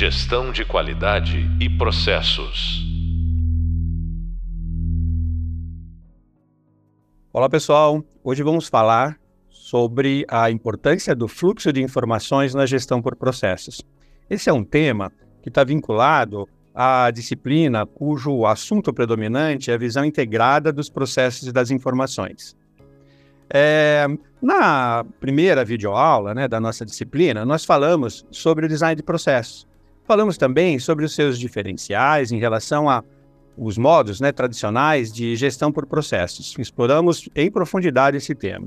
Gestão de qualidade e processos. Olá pessoal, hoje vamos falar sobre a importância do fluxo de informações na gestão por processos. Esse é um tema que está vinculado à disciplina cujo assunto predominante é a visão integrada dos processos e das informações. É, na primeira videoaula né, da nossa disciplina, nós falamos sobre o design de processos. Falamos também sobre os seus diferenciais em relação a os modos né, tradicionais de gestão por processos. Exploramos em profundidade esse tema.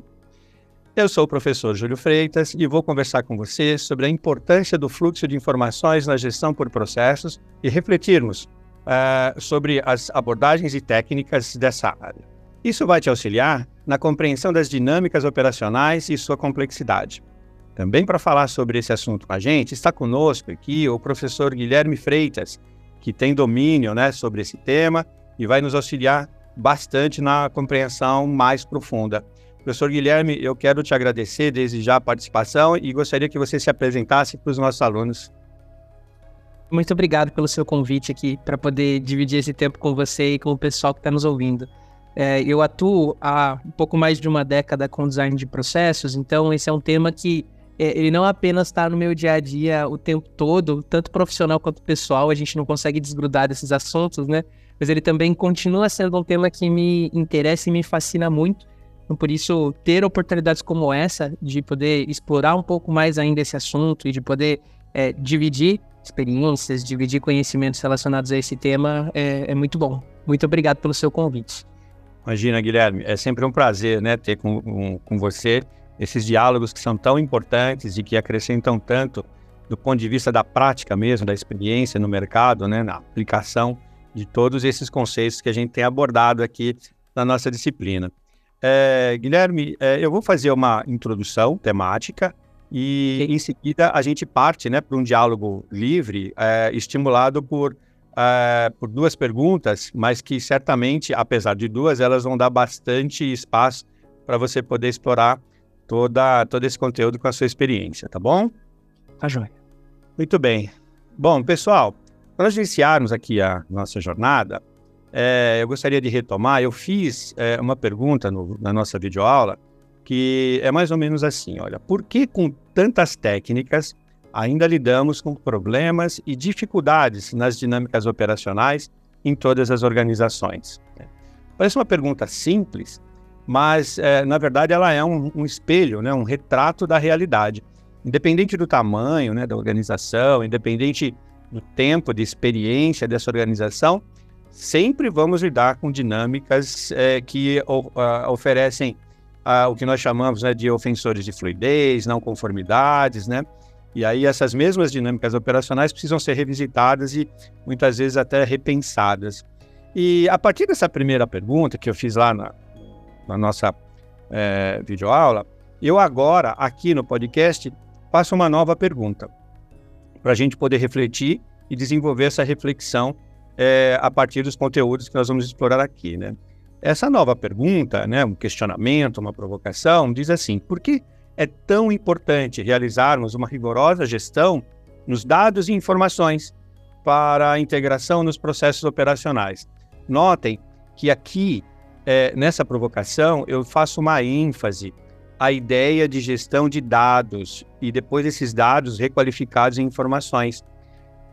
Eu sou o professor Júlio Freitas e vou conversar com você sobre a importância do fluxo de informações na gestão por processos e refletirmos uh, sobre as abordagens e técnicas dessa área. Isso vai te auxiliar na compreensão das dinâmicas operacionais e sua complexidade. Também para falar sobre esse assunto com a gente, está conosco aqui o professor Guilherme Freitas, que tem domínio né, sobre esse tema e vai nos auxiliar bastante na compreensão mais profunda. Professor Guilherme, eu quero te agradecer desde já a participação e gostaria que você se apresentasse para os nossos alunos. Muito obrigado pelo seu convite aqui para poder dividir esse tempo com você e com o pessoal que está nos ouvindo. É, eu atuo há um pouco mais de uma década com design de processos, então esse é um tema que ele não apenas está no meu dia a dia o tempo todo, tanto profissional quanto pessoal, a gente não consegue desgrudar desses assuntos, né? Mas ele também continua sendo um tema que me interessa e me fascina muito. Então, por isso, ter oportunidades como essa, de poder explorar um pouco mais ainda esse assunto e de poder é, dividir experiências, dividir conhecimentos relacionados a esse tema, é, é muito bom. Muito obrigado pelo seu convite. Imagina, Guilherme, é sempre um prazer né, ter com, com, com você esses diálogos que são tão importantes e que acrescentam tanto do ponto de vista da prática mesmo, da experiência no mercado, né, na aplicação de todos esses conceitos que a gente tem abordado aqui na nossa disciplina. É, Guilherme, é, eu vou fazer uma introdução temática e em seguida a gente parte né, para um diálogo livre, é, estimulado por uh, por duas perguntas, mas que certamente, apesar de duas, elas vão dar bastante espaço para você poder explorar toda, todo esse conteúdo com a sua experiência, tá bom? Tá joia. Muito bem. Bom, pessoal, para nós iniciarmos aqui a nossa jornada, é, eu gostaria de retomar. Eu fiz é, uma pergunta no, na nossa videoaula que é mais ou menos assim: olha, por que com tantas técnicas ainda lidamos com problemas e dificuldades nas dinâmicas operacionais em todas as organizações. Parece uma pergunta simples, mas é, na verdade ela é um, um, espelho, né, um retrato da realidade. Independente do tamanho né, da organização, independente do tempo de experiência dessa organização, sempre vamos lidar com dinâmicas é, que o, uh, oferecem uh, o que nós chamamos né, de ofensores de fluidez, não conformidades, né? E aí essas mesmas dinâmicas operacionais precisam ser revisitadas e muitas vezes até repensadas. E a partir dessa primeira pergunta que eu fiz lá na, na nossa é, videoaula, eu agora, aqui no podcast, faço uma nova pergunta para a gente poder refletir e desenvolver essa reflexão é, a partir dos conteúdos que nós vamos explorar aqui, né? Essa nova pergunta, né, um questionamento, uma provocação, diz assim: por que é tão importante realizarmos uma rigorosa gestão nos dados e informações para a integração nos processos operacionais. Notem que aqui, é, nessa provocação, eu faço uma ênfase à ideia de gestão de dados e depois esses dados requalificados em informações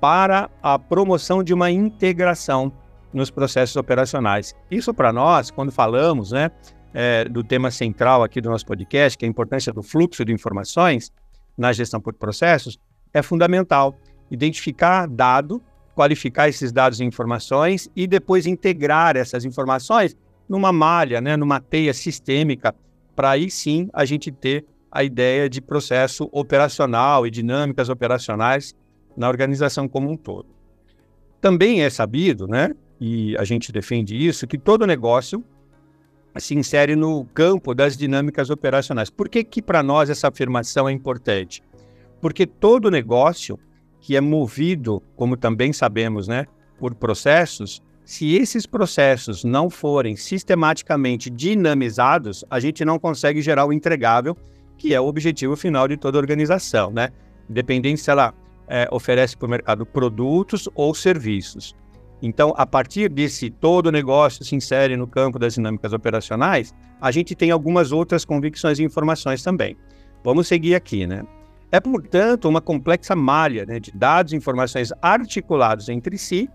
para a promoção de uma integração nos processos operacionais. Isso para nós, quando falamos, né, é, do tema central aqui do nosso podcast, que é a importância do fluxo de informações na gestão por processos, é fundamental. Identificar dado, qualificar esses dados e informações e depois integrar essas informações numa malha, né, numa teia sistêmica, para aí sim a gente ter a ideia de processo operacional e dinâmicas operacionais na organização como um todo. Também é sabido, né, e a gente defende isso, que todo negócio se insere no campo das dinâmicas operacionais. Por que, que para nós essa afirmação é importante? Porque todo negócio que é movido, como também sabemos, né, por processos, se esses processos não forem sistematicamente dinamizados, a gente não consegue gerar o entregável, que é o objetivo final de toda organização, né? Independente se ela é, oferece para o mercado produtos ou serviços. Então, a partir desse todo negócio se insere no campo das dinâmicas operacionais, a gente tem algumas outras convicções e informações também. Vamos seguir aqui, né? É, portanto, uma complexa malha né, de dados e informações articulados entre si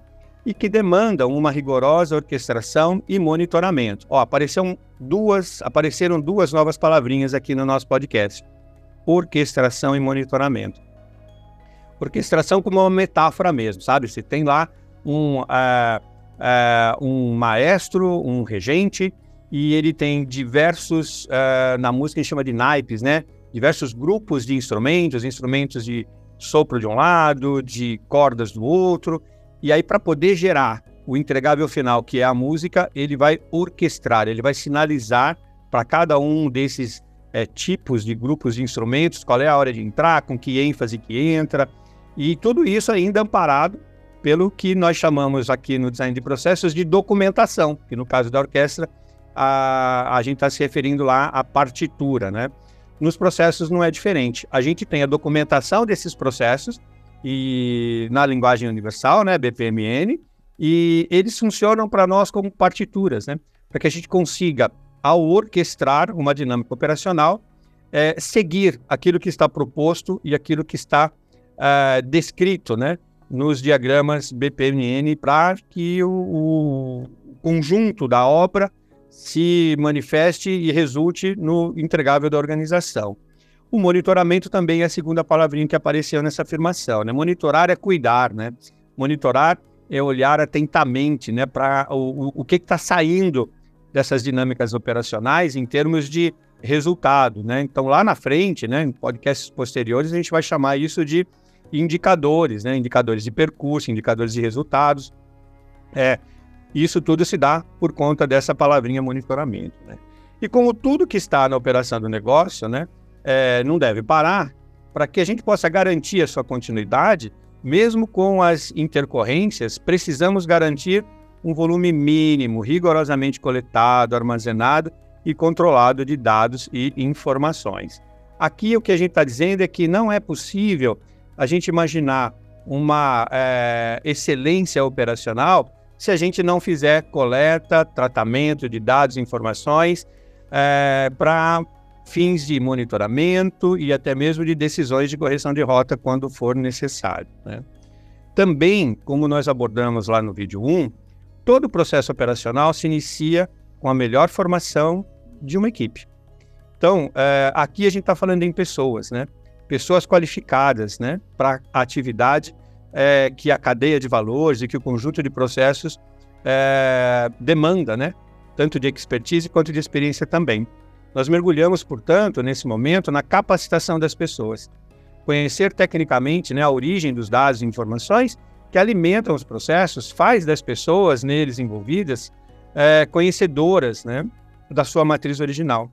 e que demandam uma rigorosa orquestração e monitoramento. Ó, apareceram duas, apareceram duas novas palavrinhas aqui no nosso podcast: orquestração e monitoramento. Orquestração como uma metáfora mesmo, sabe? Você tem lá um, uh, uh, um maestro, um regente, e ele tem diversos, uh, na música a gente chama de naipes, né? Diversos grupos de instrumentos, instrumentos de sopro de um lado, de cordas do outro, e aí para poder gerar o entregável final, que é a música, ele vai orquestrar, ele vai sinalizar para cada um desses é, tipos de grupos de instrumentos qual é a hora de entrar, com que ênfase que entra, e tudo isso ainda amparado pelo que nós chamamos aqui no design de processos de documentação, que no caso da orquestra a, a gente está se referindo lá à partitura, né? Nos processos não é diferente. A gente tem a documentação desses processos e na linguagem universal, né, BPMN, e eles funcionam para nós como partituras, né? Para que a gente consiga, ao orquestrar uma dinâmica operacional, é, seguir aquilo que está proposto e aquilo que está é, descrito, né? nos diagramas BPMN para que o, o, conjunto da obra se manifeste e resulte no entregável da organização. O monitoramento também é a segunda palavrinha que apareceu nessa afirmação. Né? Monitorar é cuidar, né? Monitorar é olhar atentamente né, para o, o, que está saindo dessas dinâmicas operacionais em termos de resultado. Né? Então, lá na frente, né, em podcasts posteriores, a gente vai chamar isso de indicadores, né? indicadores de percurso, indicadores de resultados. É, isso tudo se dá por conta dessa palavrinha monitoramento. Né? E como tudo que está na operação do negócio né, é, não deve parar, para que a gente possa garantir a sua continuidade, mesmo com as intercorrências, precisamos garantir um volume mínimo, rigorosamente coletado, armazenado e controlado de dados e informações. Aqui o que a gente está dizendo é que não é possível a gente imaginar uma é, excelência operacional se a gente não fizer coleta, tratamento de dados e informações é, para fins de monitoramento e até mesmo de decisões de correção de rota quando for necessário. Né? Também, como nós abordamos lá no vídeo 1, todo o processo operacional se inicia com a melhor formação de uma equipe. Então, é, aqui a gente está falando em pessoas, né? pessoas qualificadas né, para a atividade é, que a cadeia de valores e que o conjunto de processos é, demanda, né, tanto de expertise quanto de experiência também. Nós mergulhamos, portanto, nesse momento, na capacitação das pessoas. Conhecer tecnicamente né, a origem dos dados e informações que alimentam os processos faz das pessoas neles envolvidas é, conhecedoras né, da sua matriz original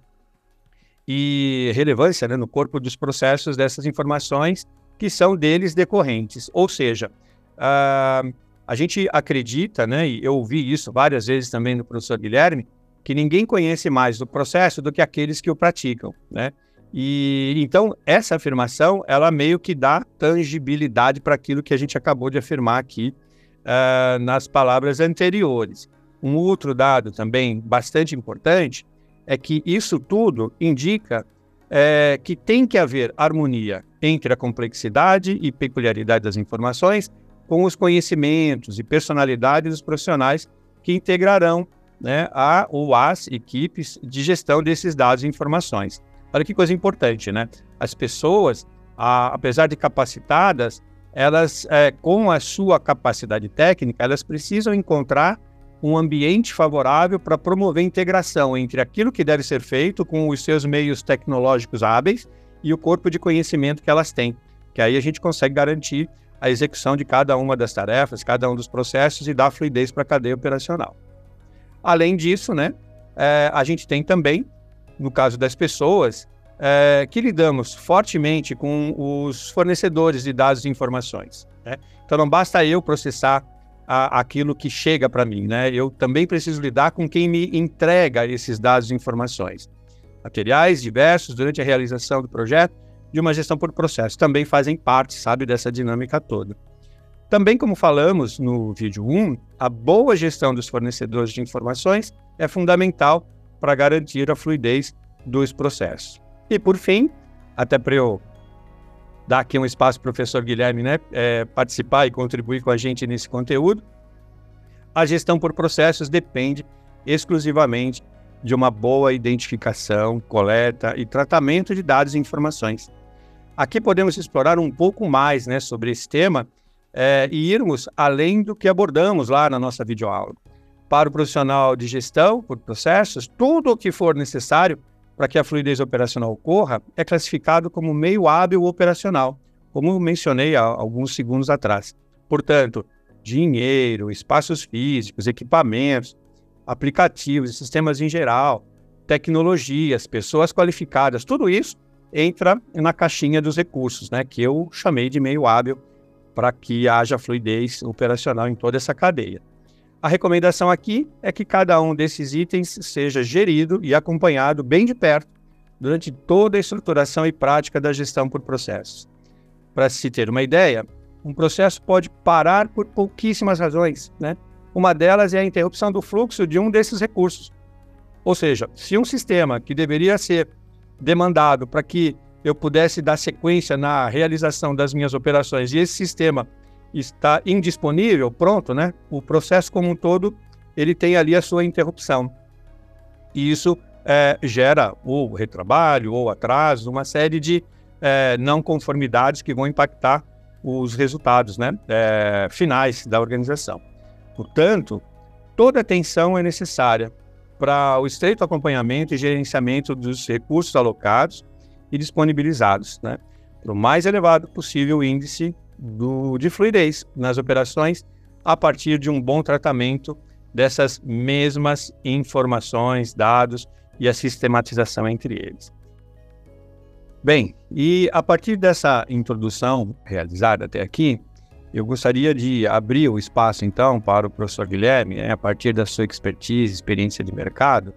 e relevância né, no corpo dos processos dessas informações que são deles decorrentes. Ou seja, uh, a gente acredita, né, e eu ouvi isso várias vezes também do professor Guilherme, que ninguém conhece mais do processo do que aqueles que o praticam, né? E então essa afirmação ela meio que dá tangibilidade para aquilo que a gente acabou de afirmar aqui uh, nas palavras anteriores. Um outro dado também bastante importante é que isso tudo indica é, que tem que haver harmonia entre a complexidade e peculiaridade das informações com os conhecimentos e personalidade dos profissionais que integrarão né, a ou as equipes de gestão desses dados e informações. Olha que coisa importante, né? As pessoas, a, apesar de capacitadas, elas, é, com a sua capacidade técnica, elas precisam encontrar um ambiente favorável para promover integração entre aquilo que deve ser feito com os seus meios tecnológicos hábeis e o corpo de conhecimento que elas têm, que aí a gente consegue garantir a execução de cada uma das tarefas, cada um dos processos e dar fluidez para a cadeia operacional. Além disso, né, é, a gente tem também, no caso das pessoas, é, que lidamos fortemente com os fornecedores de dados e informações. Né? Então não basta eu processar a, aquilo que chega para mim, né? Eu também preciso lidar com quem me entrega esses dados e informações. Materiais diversos durante a realização do projeto de uma gestão por processo. Também fazem parte, sabe, dessa dinâmica toda. Também, como falamos no vídeo 1, a boa gestão dos fornecedores de informações é fundamental para garantir a fluidez dos processos. E, por fim, até para eu dar aqui um espaço para o professor Guilherme né, é, participar e contribuir com a gente nesse conteúdo, a gestão por processos depende exclusivamente de uma boa identificação, coleta e tratamento de dados e informações. Aqui podemos explorar um pouco mais né, sobre esse tema é, e irmos além do que abordamos lá na nossa videoaula. Para o profissional de gestão por processos, tudo o que for necessário para que a fluidez operacional ocorra é classificado como meio hábil operacional, como mencionei há alguns segundos atrás. Portanto, dinheiro, espaços físicos, equipamentos, aplicativos sistemas em geral, tecnologias, pessoas qualificadas, tudo isso entra na caixinha dos recursos, né, que eu chamei de meio hábil para que haja fluidez operacional em toda essa cadeia. A recomendação aqui é que cada um desses itens seja gerido e acompanhado bem de perto durante toda a estruturação e prática da gestão por processos. Para se ter uma ideia, um processo pode parar por pouquíssimas razões, né? Uma delas é a interrupção do fluxo de um desses recursos. Ou seja, se um sistema que deveria ser demandado para que eu pudesse dar sequência na realização das minhas operações e esse sistema está indisponível, pronto, né? O processo como um todo ele tem ali a sua interrupção. E isso é, gera ou retrabalho ou atraso, uma série de é, não conformidades que vão impactar os resultados né, é, finais da organização. Portanto, toda atenção é necessária para o estreito acompanhamento e gerenciamento dos recursos alocados e disponibilizados, né, para o mais elevado possível índice do, de fluidez nas operações a partir de um bom tratamento dessas mesmas informações, dados e a sistematização entre eles. Bem, e a partir dessa introdução realizada até aqui, eu gostaria de abrir o espaço, então, para o professor Guilherme, né, a partir da sua expertise, experiência de mercado,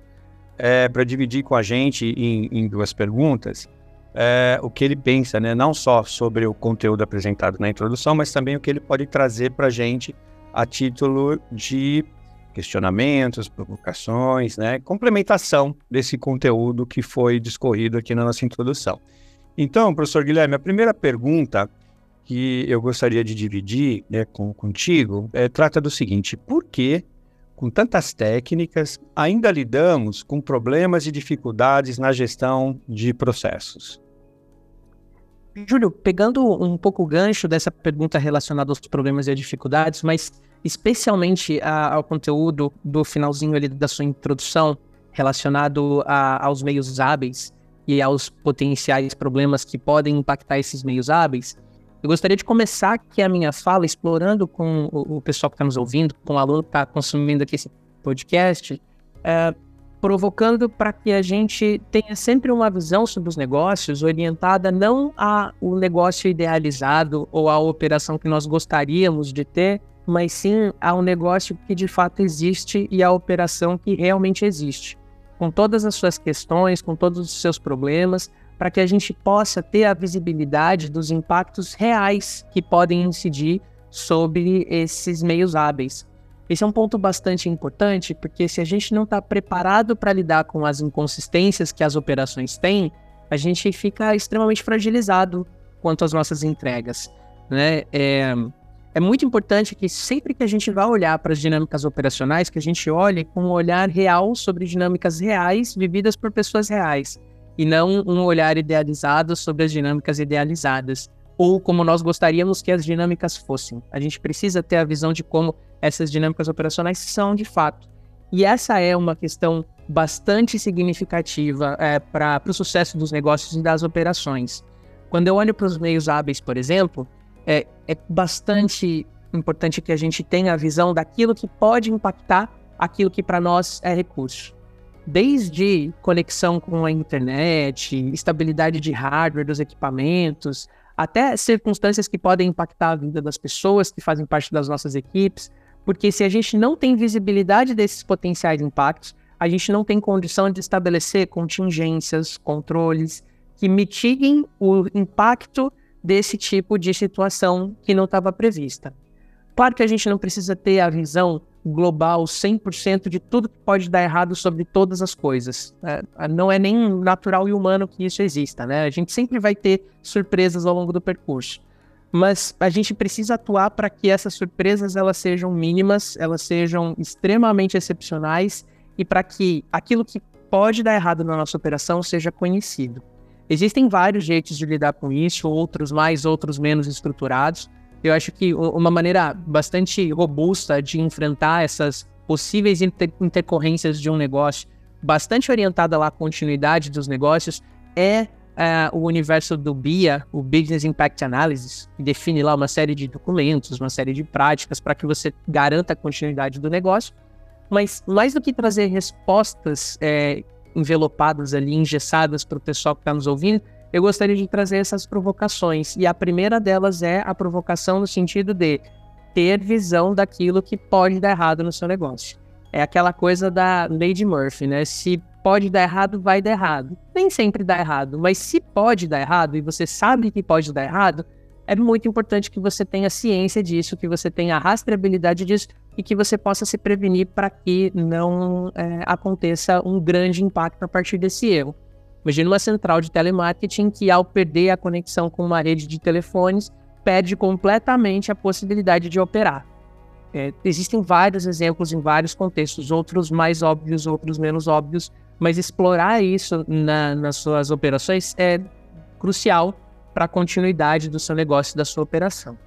é, para dividir com a gente em, em duas perguntas é, o que ele pensa, né, não só sobre o conteúdo apresentado na introdução, mas também o que ele pode trazer para a gente a título de questionamentos, provocações, né, complementação desse conteúdo que foi discorrido aqui na nossa introdução. Então, professor Guilherme, a primeira pergunta que eu gostaria de dividir né, com, contigo é, trata do seguinte: por que, com tantas técnicas, ainda lidamos com problemas e dificuldades na gestão de processos? Júlio, pegando um pouco o gancho dessa pergunta relacionada aos problemas e dificuldades, mas especialmente a, ao conteúdo do finalzinho ali da sua introdução relacionado a, aos meios hábeis e aos potenciais problemas que podem impactar esses meios hábeis, eu gostaria de começar aqui a minha fala explorando com o, o pessoal que está nos ouvindo, com o aluno que está consumindo aqui esse podcast, é, provocando para que a gente tenha sempre uma visão sobre os negócios orientada não ao negócio idealizado ou à operação que nós gostaríamos de ter, mas sim ao negócio que de fato existe e à operação que realmente existe, com todas as suas questões, com todos os seus problemas, para que a gente possa ter a visibilidade dos impactos reais que podem incidir sobre esses meios hábeis. Esse é um ponto bastante importante, porque se a gente não está preparado para lidar com as inconsistências que as operações têm, a gente fica extremamente fragilizado quanto às nossas entregas. Né? É, é muito importante que sempre que a gente vá olhar para as dinâmicas operacionais, que a gente olhe com um olhar real sobre dinâmicas reais vividas por pessoas reais e não um olhar idealizado sobre as dinâmicas idealizadas, ou como nós gostaríamos que as dinâmicas fossem. A gente precisa ter a visão de como essas dinâmicas operacionais são de fato. E essa é uma questão bastante significativa é, para o sucesso dos negócios e das operações. Quando eu olho para os meios hábeis, por exemplo, é, é bastante importante que a gente tenha a visão daquilo que pode impactar aquilo que para nós é recurso desde conexão com a internet, estabilidade de hardware dos equipamentos, até circunstâncias que podem impactar a vida das pessoas que fazem parte das nossas equipes, porque se a gente não tem visibilidade desses potenciais impactos, a gente não tem condição de estabelecer contingências, controles que mitiguem o impacto desse tipo de situação que não estava prevista. Claro que a gente não precisa ter a visão global 100% de tudo que pode dar errado sobre todas as coisas. É, não é nem natural e humano que isso exista, né? A gente sempre vai ter surpresas ao longo do percurso. Mas a gente precisa atuar para que essas surpresas elas sejam mínimas, elas sejam extremamente excepcionais e para que aquilo que pode dar errado na nossa operação seja conhecido. Existem vários jeitos de lidar com isso, outros mais, outros menos estruturados. Eu acho que uma maneira bastante robusta de enfrentar essas possíveis inter intercorrências de um negócio, bastante orientada lá à continuidade dos negócios, é uh, o universo do BIA, o Business Impact Analysis, que define lá uma série de documentos, uma série de práticas para que você garanta a continuidade do negócio. Mas mais do que trazer respostas é, envelopadas ali, engessadas para o pessoal que está nos ouvindo, eu gostaria de trazer essas provocações. E a primeira delas é a provocação no sentido de ter visão daquilo que pode dar errado no seu negócio. É aquela coisa da Lady Murphy, né? Se pode dar errado, vai dar errado. Nem sempre dá errado, mas se pode dar errado e você sabe que pode dar errado, é muito importante que você tenha ciência disso, que você tenha rastreabilidade disso e que você possa se prevenir para que não é, aconteça um grande impacto a partir desse erro. Imagina uma central de telemarketing que, ao perder a conexão com uma rede de telefones, perde completamente a possibilidade de operar. É, existem vários exemplos em vários contextos, outros mais óbvios, outros menos óbvios, mas explorar isso na, nas suas operações é crucial para a continuidade do seu negócio e da sua operação.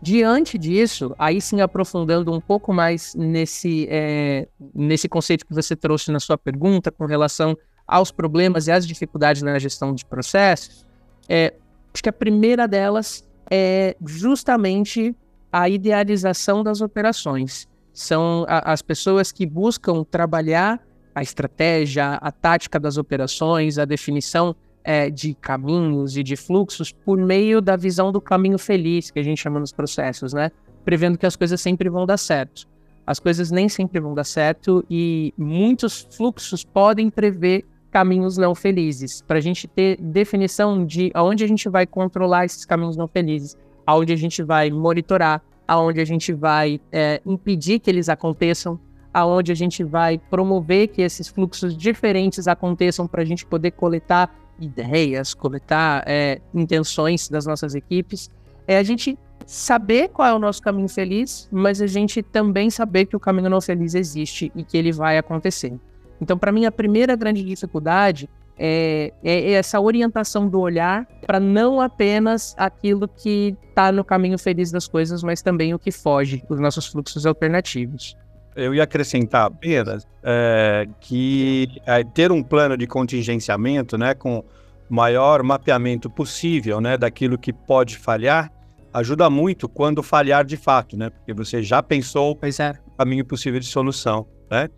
Diante disso, aí sim aprofundando um pouco mais nesse, é, nesse conceito que você trouxe na sua pergunta com relação aos problemas e às dificuldades na gestão de processos, é, acho que a primeira delas é justamente a idealização das operações. São a, as pessoas que buscam trabalhar a estratégia, a tática das operações, a definição é, de caminhos e de fluxos por meio da visão do caminho feliz, que a gente chama nos processos, né? Prevendo que as coisas sempre vão dar certo. As coisas nem sempre vão dar certo e muitos fluxos podem prever caminhos não felizes, para a gente ter definição de aonde a gente vai controlar esses caminhos não felizes, aonde a gente vai monitorar, aonde a gente vai é, impedir que eles aconteçam, aonde a gente vai promover que esses fluxos diferentes aconteçam para a gente poder coletar ideias, coletar é, intenções das nossas equipes, é a gente saber qual é o nosso caminho feliz, mas a gente também saber que o caminho não feliz existe e que ele vai acontecer. Então, para mim, a primeira grande dificuldade é, é essa orientação do olhar para não apenas aquilo que está no caminho feliz das coisas, mas também o que foge, os nossos fluxos alternativos. Eu ia acrescentar apenas é, que é, ter um plano de contingenciamento, né, com maior mapeamento possível, né, daquilo que pode falhar, ajuda muito quando falhar de fato, né, porque você já pensou é. o caminho possível de solução, né?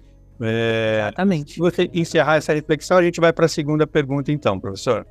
É, Exatamente. Se você encerrar essa reflexão, a gente vai para a segunda pergunta, então, professor.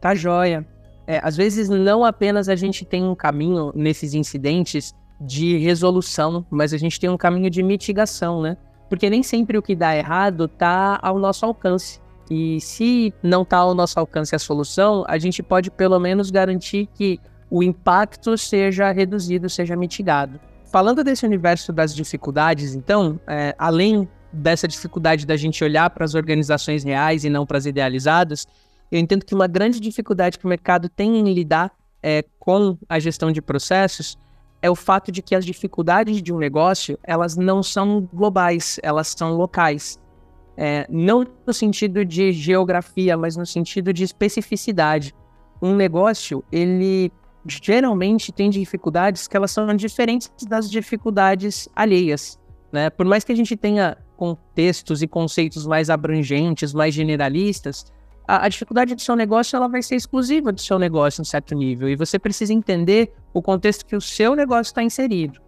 Tá joia. É, às vezes, não apenas a gente tem um caminho nesses incidentes de resolução, mas a gente tem um caminho de mitigação, né? Porque nem sempre o que dá errado tá ao nosso alcance. E se não tá ao nosso alcance a solução, a gente pode pelo menos garantir que o impacto seja reduzido, seja mitigado. Falando desse universo das dificuldades, então, é, além dessa dificuldade da gente olhar para as organizações reais e não para as idealizadas, eu entendo que uma grande dificuldade que o mercado tem em lidar é, com a gestão de processos é o fato de que as dificuldades de um negócio elas não são globais, elas são locais. É, não no sentido de geografia, mas no sentido de especificidade. Um negócio, ele geralmente tem dificuldades que elas são diferentes das dificuldades alheias, né? Por mais que a gente tenha contextos e conceitos mais abrangentes, mais generalistas, a, a, dificuldade do seu negócio ela vai ser exclusiva do seu negócio em certo nível e você precisa entender o contexto que o seu negócio está inserido,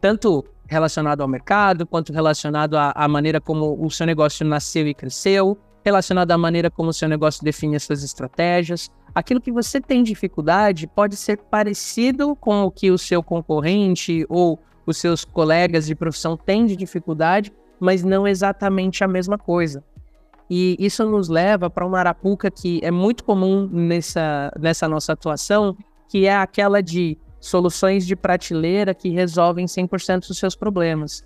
tanto relacionado ao mercado quanto relacionado à, à maneira como o seu negócio nasceu e cresceu, relacionado à maneira como o seu negócio define as suas estratégias, aquilo que você tem dificuldade pode ser parecido com o que o seu concorrente ou os seus colegas de profissão têm de dificuldade, mas não exatamente a mesma coisa. E isso nos leva para uma arapuca que é muito comum nessa, nessa nossa atuação, que é aquela de soluções de prateleira que resolvem 100% dos seus problemas.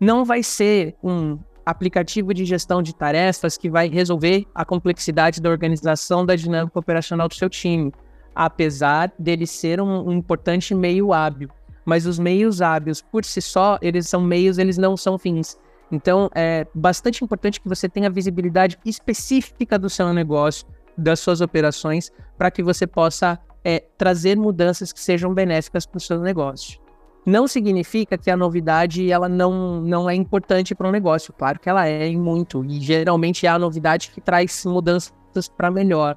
Não vai ser um aplicativo de gestão de tarefas que vai resolver a complexidade da organização da dinâmica operacional do seu time, apesar dele ser um, um importante meio hábil. Mas os meios hábeis, por si só, eles são meios, eles não são fins. Então, é bastante importante que você tenha visibilidade específica do seu negócio, das suas operações, para que você possa é, trazer mudanças que sejam benéficas para o seu negócio. Não significa que a novidade ela não, não é importante para o negócio. Claro que ela é em muito, e geralmente é a novidade que traz mudanças para melhor.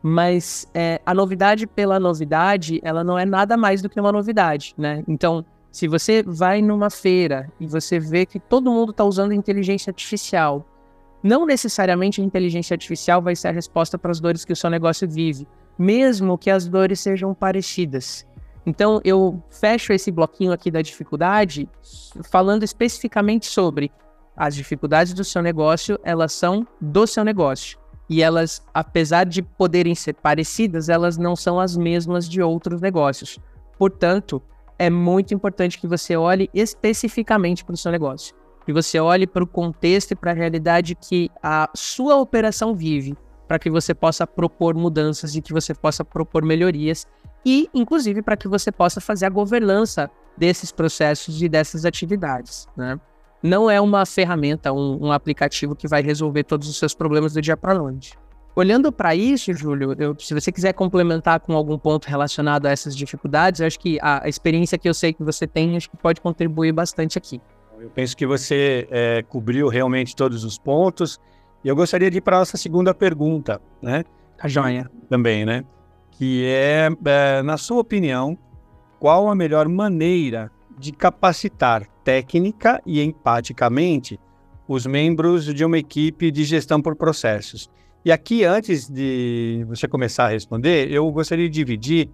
Mas é, a novidade pela novidade, ela não é nada mais do que uma novidade, né? Então, se você vai numa feira e você vê que todo mundo está usando inteligência artificial, não necessariamente a inteligência artificial vai ser a resposta para as dores que o seu negócio vive, mesmo que as dores sejam parecidas. Então, eu fecho esse bloquinho aqui da dificuldade falando especificamente sobre as dificuldades do seu negócio, elas são do seu negócio. E elas, apesar de poderem ser parecidas, elas não são as mesmas de outros negócios. Portanto, é muito importante que você olhe especificamente para o seu negócio. Que você olhe para o contexto e para a realidade que a sua operação vive, para que você possa propor mudanças e que você possa propor melhorias e, inclusive, para que você possa fazer a governança desses processos e dessas atividades. Né? Não é uma ferramenta, um, um aplicativo que vai resolver todos os seus problemas do dia para a noite. Olhando para isso, Júlio, eu, se você quiser complementar com algum ponto relacionado a essas dificuldades, eu acho que a, experiência que eu sei que você tem, acho que pode contribuir bastante aqui. Eu penso que você é, cobriu realmente todos os pontos. E eu gostaria de ir para a nossa segunda pergunta, né? A tá joia. Também, né? Que é, é, na sua opinião, qual a melhor maneira de capacitar técnica e empaticamente os membros de uma equipe de gestão por processos? E aqui, antes de você começar a responder, eu gostaria de dividir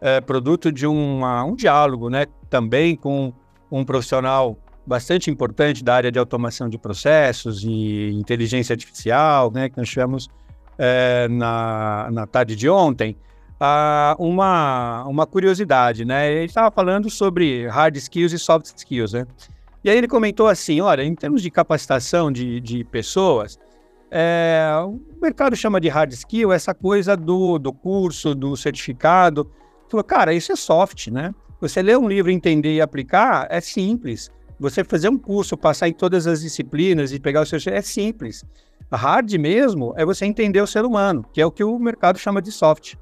é, produto de uma, um diálogo, né, também com um profissional bastante importante da área de automação de processos e inteligência artificial, né, que nós tivemos é, na, na tarde de ontem, ah, uma, uma curiosidade, né? Ele estava falando sobre hard skills e soft skills, né? E aí ele comentou assim, olha, em termos de capacitação de, de pessoas, é, o mercado chama de hard skill essa coisa do, do curso, do certificado. Falou, cara, isso é soft, né? Você ler um livro, entender e aplicar é simples. Você fazer um curso, passar em todas as disciplinas e pegar o seu é simples. Hard mesmo é você entender o ser humano, que é o que o mercado chama de soft.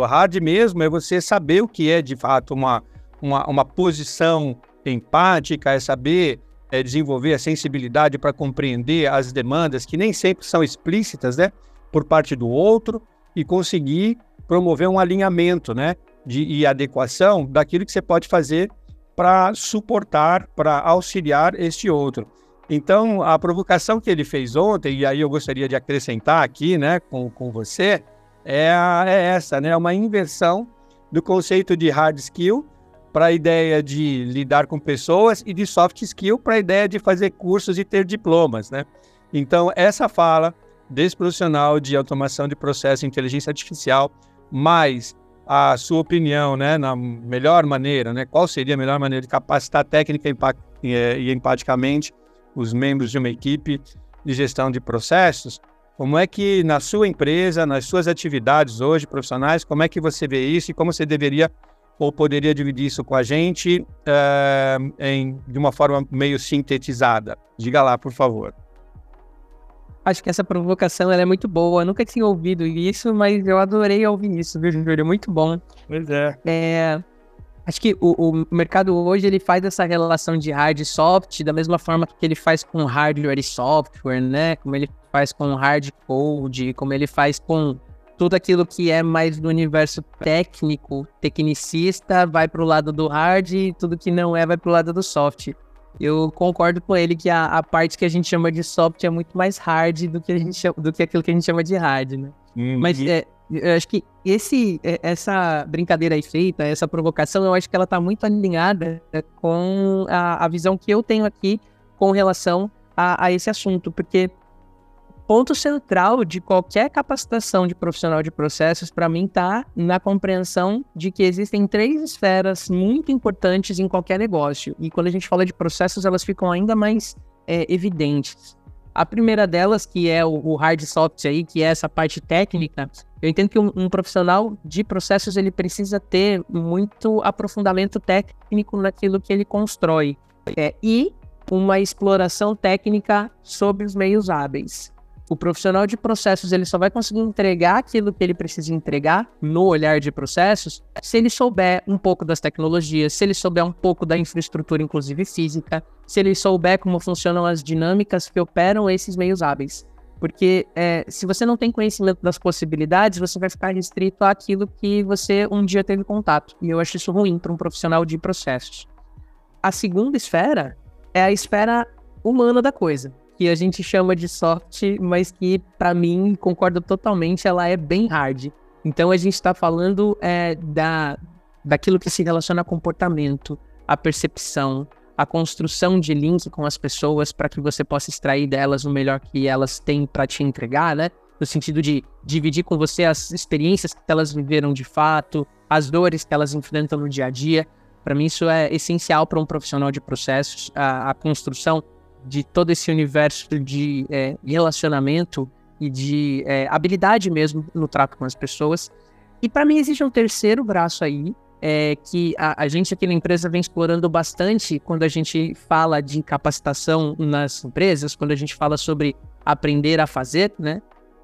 Hard mesmo é você saber o que é de fato uma, uma, uma posição empática, é saber é, desenvolver a sensibilidade para compreender as demandas que nem sempre são explícitas, né, por parte do outro e conseguir promover um alinhamento, né, de e adequação daquilo que você pode fazer para suportar, para auxiliar este outro. Então, a provocação que ele fez ontem, e aí eu gostaria de acrescentar aqui, né, com, com você, é, a, é essa, né, uma inversão do conceito de hard skill para a ideia de lidar com pessoas e de soft skill para a ideia de fazer cursos e ter diplomas, né? Então, essa fala desse profissional de automação de processo e inteligência artificial, mais a sua opinião, né, na melhor maneira, né? Qual seria a melhor maneira de capacitar técnica e empaticamente os membros de uma equipe de gestão de processos? Como é que na sua empresa, nas suas atividades hoje profissionais, como é que você vê isso e como você deveria ou poderia dividir isso com a gente uh, em, de uma forma meio sintetizada? Diga lá, por favor. Acho que essa provocação é muito boa. Eu nunca tinha ouvido isso, mas eu adorei ouvir isso, viu, Júlio? Muito bom. Pois é. é acho que o, o, mercado hoje ele faz essa relação de hard e soft da mesma forma que ele faz com hardware e software, né? Como ele faz com hard code, como ele faz com tudo aquilo que é mais do universo técnico, tecnicista, vai para o lado do hard e tudo que não é vai para o lado do soft. Eu concordo com ele que a, a, parte que a gente chama de soft é muito mais hard do que, a gente chama, do que aquilo que a gente chama de hard, né? Uhum. Mas é, eu acho que esse, é, essa brincadeira aí feita, essa provocação, eu acho que ela está muito alinhada com a, a, visão que eu tenho aqui com relação a, a esse assunto, porque ponto central de qualquer capacitação de profissional de processos, para mim, está na compreensão de que existem três esferas muito importantes em qualquer negócio. E quando a gente fala de processos, elas ficam ainda mais é, evidentes. A primeira delas, que é o, o, hard soft aí, que é essa parte técnica, eu entendo que um, um, profissional de processos ele precisa ter muito aprofundamento técnico naquilo que ele constrói é, e uma exploração técnica sobre os meios hábeis. O profissional de processos ele só vai conseguir entregar aquilo que ele precisa entregar no olhar de processos se ele souber um pouco das tecnologias, se ele souber um pouco da infraestrutura, inclusive física, se ele souber como funcionam as dinâmicas que operam esses meios hábeis. Porque é, se você não tem conhecimento das possibilidades, você vai ficar restrito àquilo que você um dia teve contato. E eu acho isso ruim para um profissional de processos. A segunda esfera é a esfera humana da coisa que a gente chama de soft, mas que para mim, concordo totalmente, ela é bem hard. Então a gente está falando é, da, daquilo que se relaciona a comportamento, a percepção, a construção de link com as pessoas para que você possa extrair delas o melhor que elas têm para te entregar, né? No sentido de dividir com você as experiências que elas viveram de fato, as dores que elas enfrentam no dia a dia. Para mim, isso é essencial para um profissional de processos, a, a construção de todo esse universo de é, relacionamento e de é, habilidade mesmo no trato com as pessoas. E para mim existe um terceiro braço aí, é, que a, a, gente aqui na empresa vem explorando bastante quando a gente fala de capacitação nas empresas, quando a gente fala sobre aprender a fazer, né?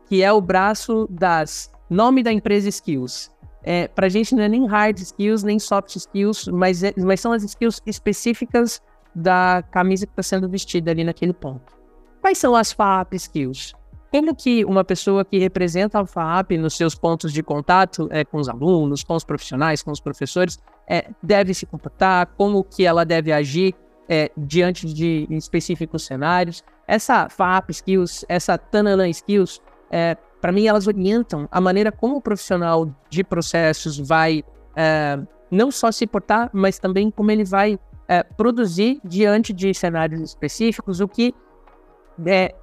Que é o braço das nome da empresa skills. É, para a gente não é nem hard skills, nem soft skills, mas, é, mas são as skills específicas da camisa que está sendo vestida ali naquele ponto. Quais são as FAP skills? Como que uma pessoa que representa a FAP nos seus pontos de contato é, com os alunos, com os profissionais, com os professores, é, deve se comportar, como que ela deve agir é, diante de específicos cenários. Essa FAP skills, essa Tanana skills, para mim elas orientam a maneira como o profissional de processos vai não só se portar, mas também como ele vai é, produzir diante de cenários específicos, o que é,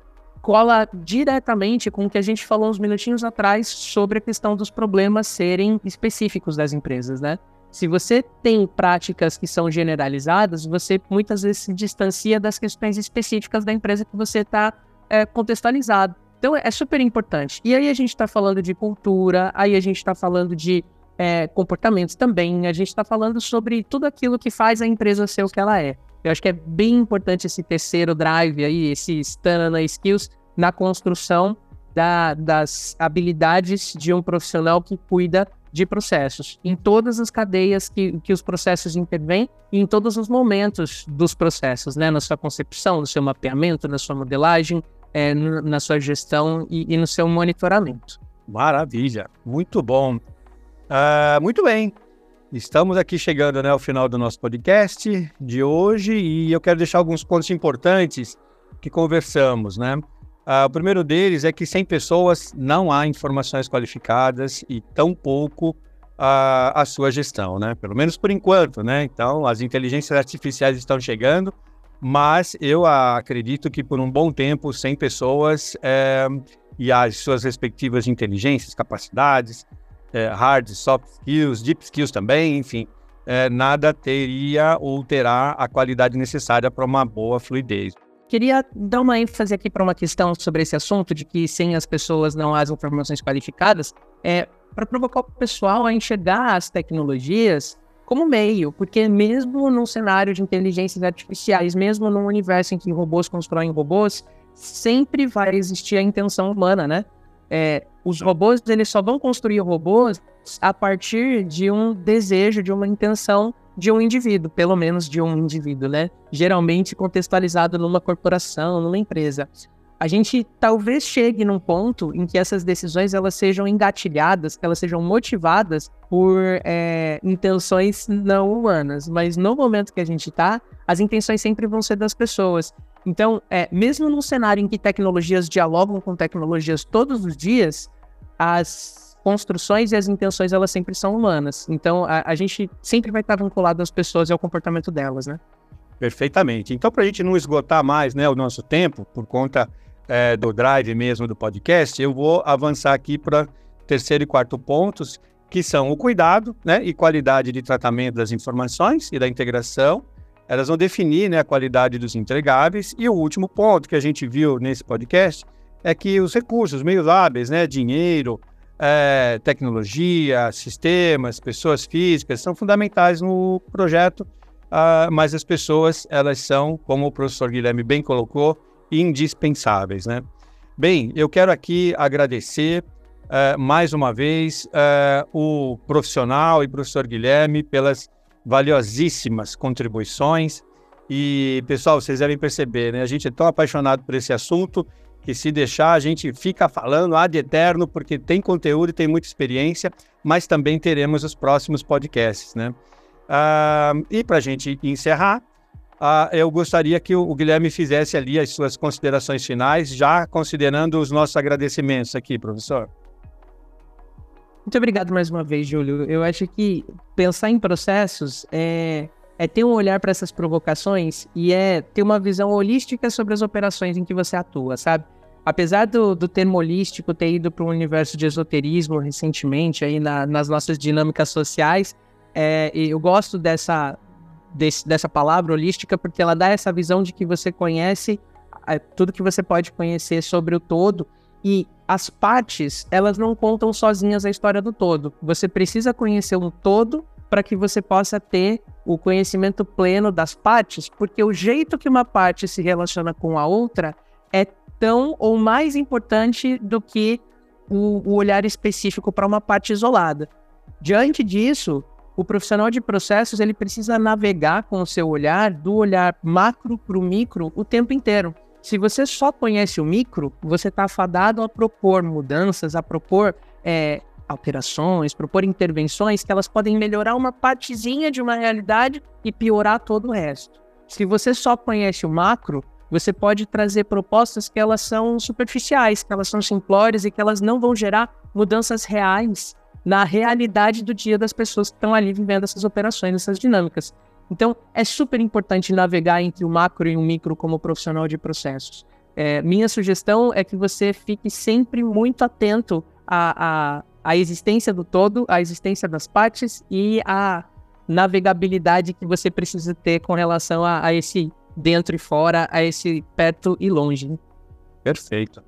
cola diretamente com o que a gente falou uns minutinhos atrás sobre a questão dos problemas serem específicos das empresas, né? Se você tem práticas que são generalizadas, você muitas vezes se distancia das questões específicas da empresa que você está é, contextualizado. Então é super importante. E aí a gente está falando de cultura, aí a gente está falando de é, comportamentos também. A gente está falando sobre tudo aquilo que faz a empresa ser o que ela é. Eu acho que é bem importante esse terceiro drive aí, esse Stamina Skills, na construção da, das habilidades de um profissional que cuida de processos, em todas as cadeias que, que os processos intervêm e em todos os momentos dos processos, né? Na sua concepção, no seu mapeamento, na sua modelagem, é, na sua gestão e, e no seu monitoramento. Maravilha, muito bom. Uh, muito bem. Estamos aqui chegando né, ao final do nosso podcast de hoje e eu quero deixar alguns pontos importantes que conversamos, né? Uh, o primeiro deles é que sem pessoas não há informações qualificadas e tão pouco uh, a sua gestão, né? Pelo menos por enquanto, né? Então, as inteligências artificiais estão chegando, mas eu acredito que por um bom tempo, sem pessoas é, e as suas respectivas inteligências, capacidades, é, hard, soft skills, deep skills também, enfim, é, nada teria ou terá a qualidade necessária para uma boa fluidez. Queria dar uma ênfase aqui para uma questão sobre esse assunto de que sem as pessoas não há as informações qualificadas, é para provocar o pessoal a enxergar as tecnologias como meio, porque mesmo num cenário de inteligências artificiais, mesmo num universo em que robôs constroem robôs, sempre vai existir a intenção humana, né? É, os robôs eles só vão construir robôs a partir de um desejo, de uma intenção de um indivíduo, pelo menos de um indivíduo, né? Geralmente contextualizado numa corporação, numa empresa. A gente talvez chegue num ponto em que essas decisões elas sejam engatilhadas, que elas sejam motivadas por é, intenções não humanas, mas no momento que a gente está, as intenções sempre vão ser das pessoas. Então, é, mesmo num cenário em que tecnologias dialogam com tecnologias todos os dias, as construções e as intenções elas sempre são humanas. Então, a, a gente sempre vai estar vinculado às pessoas e ao comportamento delas, né? Perfeitamente. Então, para a gente não esgotar mais né, o nosso tempo, por conta é, do drive mesmo do podcast, eu vou avançar aqui para terceiro e quarto pontos, que são o cuidado né, e qualidade de tratamento das informações e da integração. Elas vão definir né, a qualidade dos entregáveis. E o último ponto que a gente viu nesse podcast é que os recursos, meios hábeis, né, dinheiro, é, tecnologia, sistemas, pessoas físicas, são fundamentais no projeto, uh, mas as pessoas, elas são, como o professor Guilherme bem colocou, indispensáveis, né? Bem, eu quero aqui agradecer uh, mais uma vez uh, o profissional e professor Guilherme pelas valiosíssimas contribuições. E, pessoal, vocês devem perceber, né? A gente é tão apaixonado por esse assunto que se deixar a gente fica falando ad eterno, porque tem conteúdo e tem muita experiência, mas também teremos os próximos podcasts, né? Uh, e para a gente encerrar, uh, eu gostaria que o, Guilherme fizesse ali as suas considerações finais, já considerando os nossos agradecimentos aqui, professor. Muito obrigado mais uma vez, Júlio. Eu acho que pensar em processos é é ter um olhar para essas provocações e é ter uma visão holística sobre as operações em que você atua, sabe? Apesar do, do termo holístico ter ido para um universo de esoterismo recentemente aí na, nas nossas dinâmicas sociais, é, eu gosto dessa, desse, dessa palavra holística porque ela dá essa visão de que você conhece é, tudo que você pode conhecer sobre o todo e as partes, elas não contam sozinhas a história do todo. Você precisa conhecer um todo para que você possa ter o conhecimento pleno das partes, porque o jeito que uma parte se relaciona com a outra é tão ou mais importante do que o, o olhar específico para uma parte isolada. Diante disso, o profissional de processos ele precisa navegar com o seu olhar do olhar macro para o micro o tempo inteiro. Se você só conhece o micro, você está afadado a propor mudanças, a propor é, alterações, propor intervenções que elas podem melhorar uma partezinha de uma realidade e piorar todo o resto. Se você só conhece o macro, você pode trazer propostas que elas são superficiais, que elas são simplórias e que elas não vão gerar mudanças reais na realidade do dia das pessoas que estão ali vivendo essas operações, essas dinâmicas. Então, é super importante navegar entre o macro e o micro como profissional de processos. É, minha sugestão é que você fique sempre muito atento a, a a existência do todo, a existência das partes e a navegabilidade que você precisa ter com relação a, a esse dentro e fora, a esse perto e longe. Perfeito.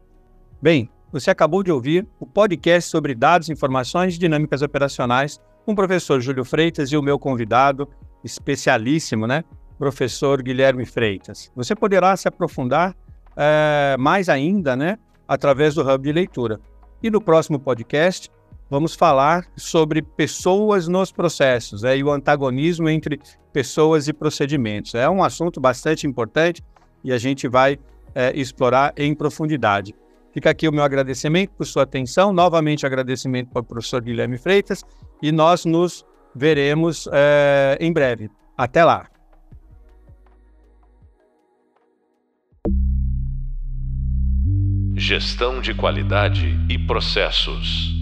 Bem, você acabou de ouvir o podcast sobre dados, informações e dinâmicas operacionais com o professor Júlio Freitas e o meu convidado especialíssimo, né? Professor Guilherme Freitas. Você poderá se aprofundar é, mais ainda, né? Através do Hub de Leitura. E no próximo podcast, vamos falar sobre pessoas nos processos é, e o antagonismo entre pessoas e procedimentos. É um assunto bastante importante e a gente vai é, explorar em profundidade. Fica aqui o meu agradecimento por sua atenção, novamente agradecimento para o professor Guilherme Freitas e nós nos veremos é, em breve. Até lá! Gestão de qualidade e processos.